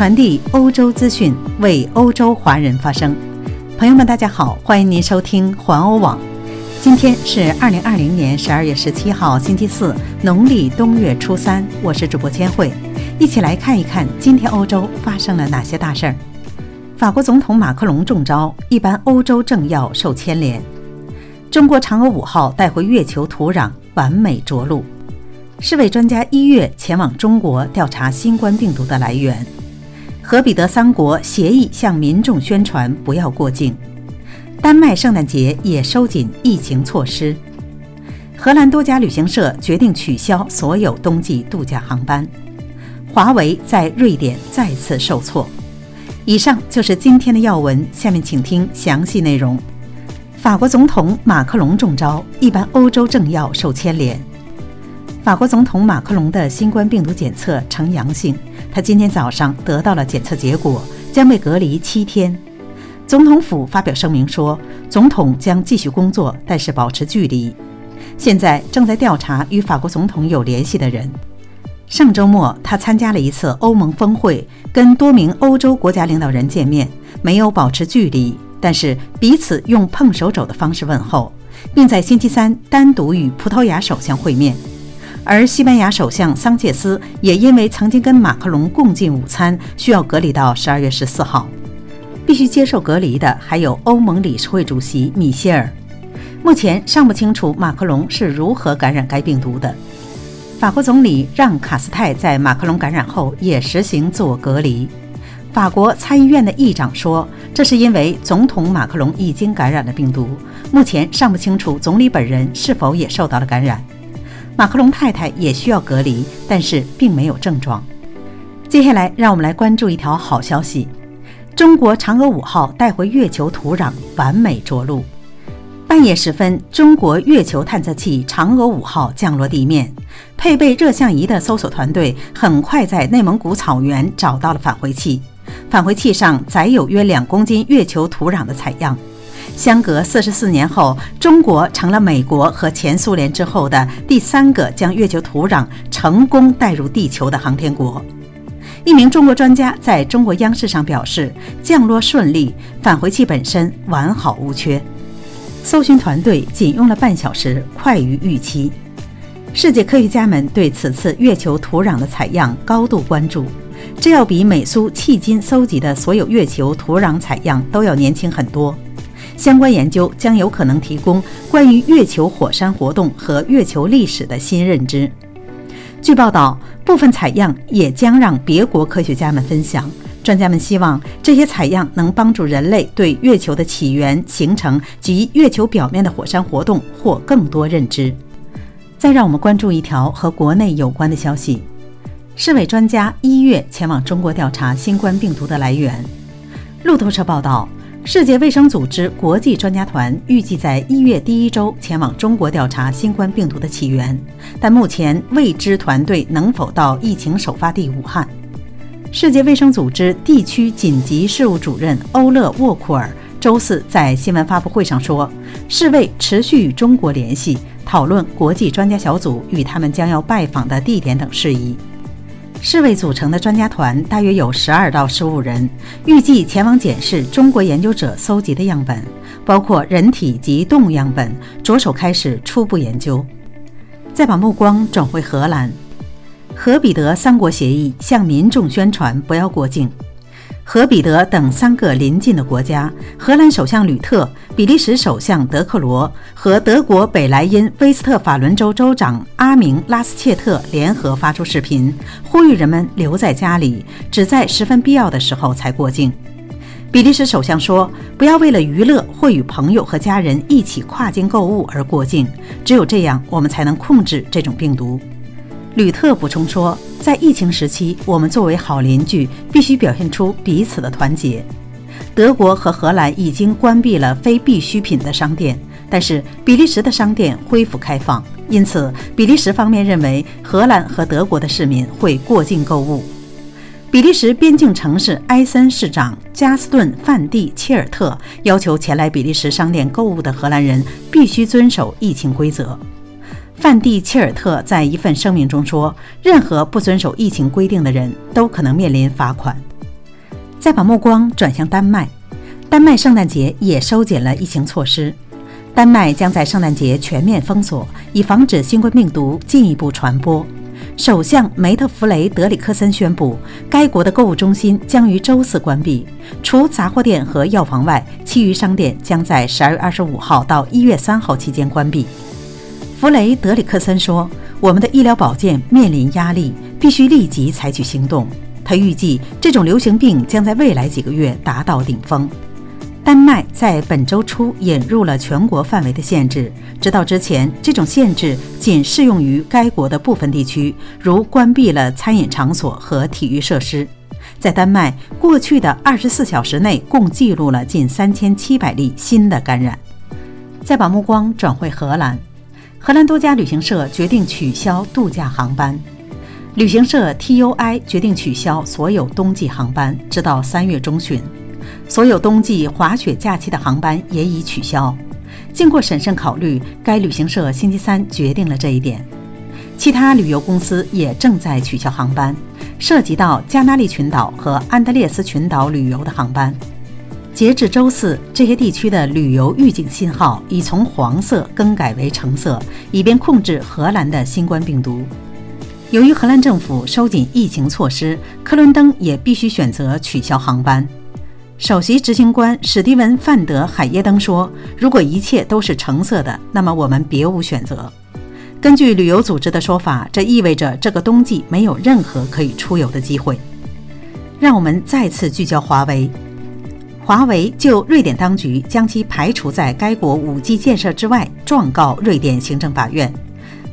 传递欧洲资讯，为欧洲华人发声。朋友们，大家好，欢迎您收听环欧网。今天是二零二零年十二月十七号，星期四，农历冬月初三。我是主播千惠，一起来看一看今天欧洲发生了哪些大事儿。法国总统马克龙中招，一般欧洲政要受牵连。中国嫦娥五号带回月球土壤，完美着陆。世卫专家一月前往中国调查新冠病毒的来源。和彼得三国协议向民众宣传不要过境。丹麦圣诞节也收紧疫情措施。荷兰多家旅行社决定取消所有冬季度假航班。华为在瑞典再次受挫。以上就是今天的要闻，下面请听详细内容。法国总统马克龙中招，一般欧洲政要受牵连。法国总统马克龙的新冠病毒检测呈阳性。他今天早上得到了检测结果，将被隔离七天。总统府发表声明说，总统将继续工作，但是保持距离。现在正在调查与法国总统有联系的人。上周末，他参加了一次欧盟峰会，跟多名欧洲国家领导人见面，没有保持距离，但是彼此用碰手肘的方式问候，并在星期三单独与葡萄牙首相会面。而西班牙首相桑切斯也因为曾经跟马克龙共进午餐，需要隔离到十二月十四号。必须接受隔离的还有欧盟理事会主席米歇尔。目前尚不清楚马克龙是如何感染该病毒的。法国总理让·卡斯泰在马克龙感染后也实行自我隔离。法国参议院的议长说，这是因为总统马克龙已经感染了病毒，目前尚不清楚总理本人是否也受到了感染。马克龙太太也需要隔离，但是并没有症状。接下来，让我们来关注一条好消息：中国嫦娥五号带回月球土壤，完美着陆。半夜时分，中国月球探测器嫦娥五号降落地面，配备热像仪的搜索团队很快在内蒙古草原找到了返回器，返回器上载有约两公斤月球土壤的采样。相隔四十四年后，中国成了美国和前苏联之后的第三个将月球土壤成功带入地球的航天国。一名中国专家在中国央视上表示，降落顺利，返回器本身完好无缺。搜寻团队仅用了半小时，快于预期。世界科学家们对此次月球土壤的采样高度关注，这要比美苏迄今搜集的所有月球土壤采样都要年轻很多。相关研究将有可能提供关于月球火山活动和月球历史的新认知。据报道，部分采样也将让别国科学家们分享。专家们希望这些采样能帮助人类对月球的起源、形成及月球表面的火山活动获更多认知。再让我们关注一条和国内有关的消息：世卫专家一月前往中国调查新冠病毒的来源。路透社报道。世界卫生组织国际专家团预计在一月第一周前往中国调查新冠病毒的起源，但目前未知团队能否到疫情首发地武汉。世界卫生组织地区紧急事务主任欧勒沃库尔周四在新闻发布会上说，世卫持续与中国联系，讨论国际专家小组与他们将要拜访的地点等事宜。世卫组成的专家团大约有十二到十五人，预计前往检视中国研究者搜集的样本，包括人体及动物样本，着手开始初步研究。再把目光转回荷兰，荷彼得三国协议向民众宣传不要过境。和彼得等三个邻近的国家，荷兰首相吕特、比利时首相德克罗和德国北莱茵威斯特法伦州州长阿明拉斯切特联合发出视频，呼吁人们留在家里，只在十分必要的时候才过境。比利时首相说：“不要为了娱乐或与朋友和家人一起跨境购物而过境，只有这样，我们才能控制这种病毒。”吕特补充说，在疫情时期，我们作为好邻居，必须表现出彼此的团结。德国和荷兰已经关闭了非必需品的商店，但是比利时的商店恢复开放，因此比利时方面认为荷兰和德国的市民会过境购物。比利时边境城市埃森市长加斯顿·范蒂切尔特要求前来比利时商店购物的荷兰人必须遵守疫情规则。范蒂切尔特在一份声明中说：“任何不遵守疫情规定的人都可能面临罚款。”再把目光转向丹麦，丹麦圣诞节也收紧了疫情措施。丹麦将在圣诞节全面封锁，以防止新冠病毒进一步传播。首相梅特弗雷德里克森宣布，该国的购物中心将于周四关闭，除杂货店和药房外，其余商店将在十二月二十五号到一月三号期间关闭。弗雷德里克森说：“我们的医疗保健面临压力，必须立即采取行动。”他预计这种流行病将在未来几个月达到顶峰。丹麦在本周初引入了全国范围的限制，直到之前，这种限制仅适用于该国的部分地区，如关闭了餐饮场所和体育设施。在丹麦，过去的二十四小时内共记录了近三千七百例新的感染。再把目光转回荷兰，荷兰多家旅行社决定取消度假航班。旅行社 TUI 决定取消所有冬季航班，直到三月中旬。所有冬季滑雪假期的航班也已取消。经过审慎考虑，该旅行社星期三决定了这一点。其他旅游公司也正在取消航班，涉及到加那利群岛和安德烈斯群岛旅游的航班。截至周四，这些地区的旅游预警信号已从黄色更改为橙色，以便控制荷兰的新冠病毒。由于荷兰政府收紧疫情措施，科伦登也必须选择取消航班。首席执行官史蒂文·范德海耶登说：“如果一切都是橙色的，那么我们别无选择。”根据旅游组织的说法，这意味着这个冬季没有任何可以出游的机会。让我们再次聚焦华为。华为就瑞典当局将其排除在该国 5G 建设之外状告瑞典行政法院。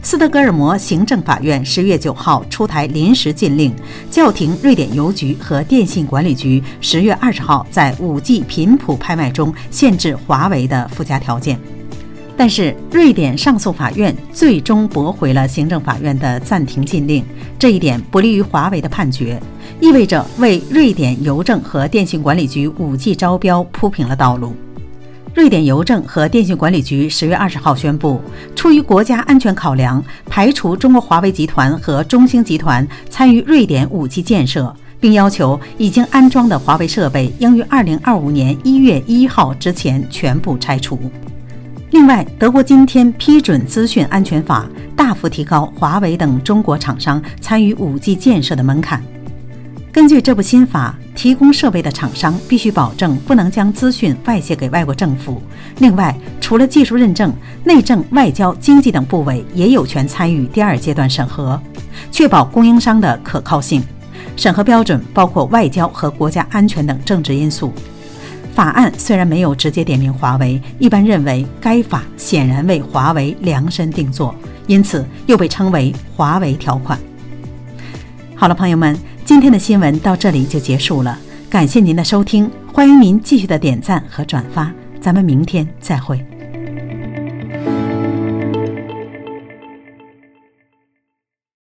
斯德哥尔摩行政法院十月九号出台临时禁令，叫停瑞典邮局和电信管理局十月二十号在 5G 频谱拍卖中限制华为的附加条件。但是，瑞典上诉法院最终驳回了行政法院的暂停禁令，这一点不利于华为的判决，意味着为瑞典邮政和电信管理局五 G 招标铺平了道路。瑞典邮政和电信管理局十月二十号宣布，出于国家安全考量，排除中国华为集团和中兴集团参与瑞典 5G 建设，并要求已经安装的华为设备应于二零二五年一月一号之前全部拆除。另外，德国今天批准资讯安全法，大幅提高华为等中国厂商参与 5G 建设的门槛。根据这部新法，提供设备的厂商必须保证不能将资讯外泄给外国政府。另外，除了技术认证，内政、外交、经济等部委也有权参与第二阶段审核，确保供应商的可靠性。审核标准包括外交和国家安全等政治因素。法案虽然没有直接点名华为，一般认为该法显然为华为量身定做，因此又被称为“华为条款”。好了，朋友们。今天的新闻到这里就结束了，感谢您的收听，欢迎您继续的点赞和转发，咱们明天再会。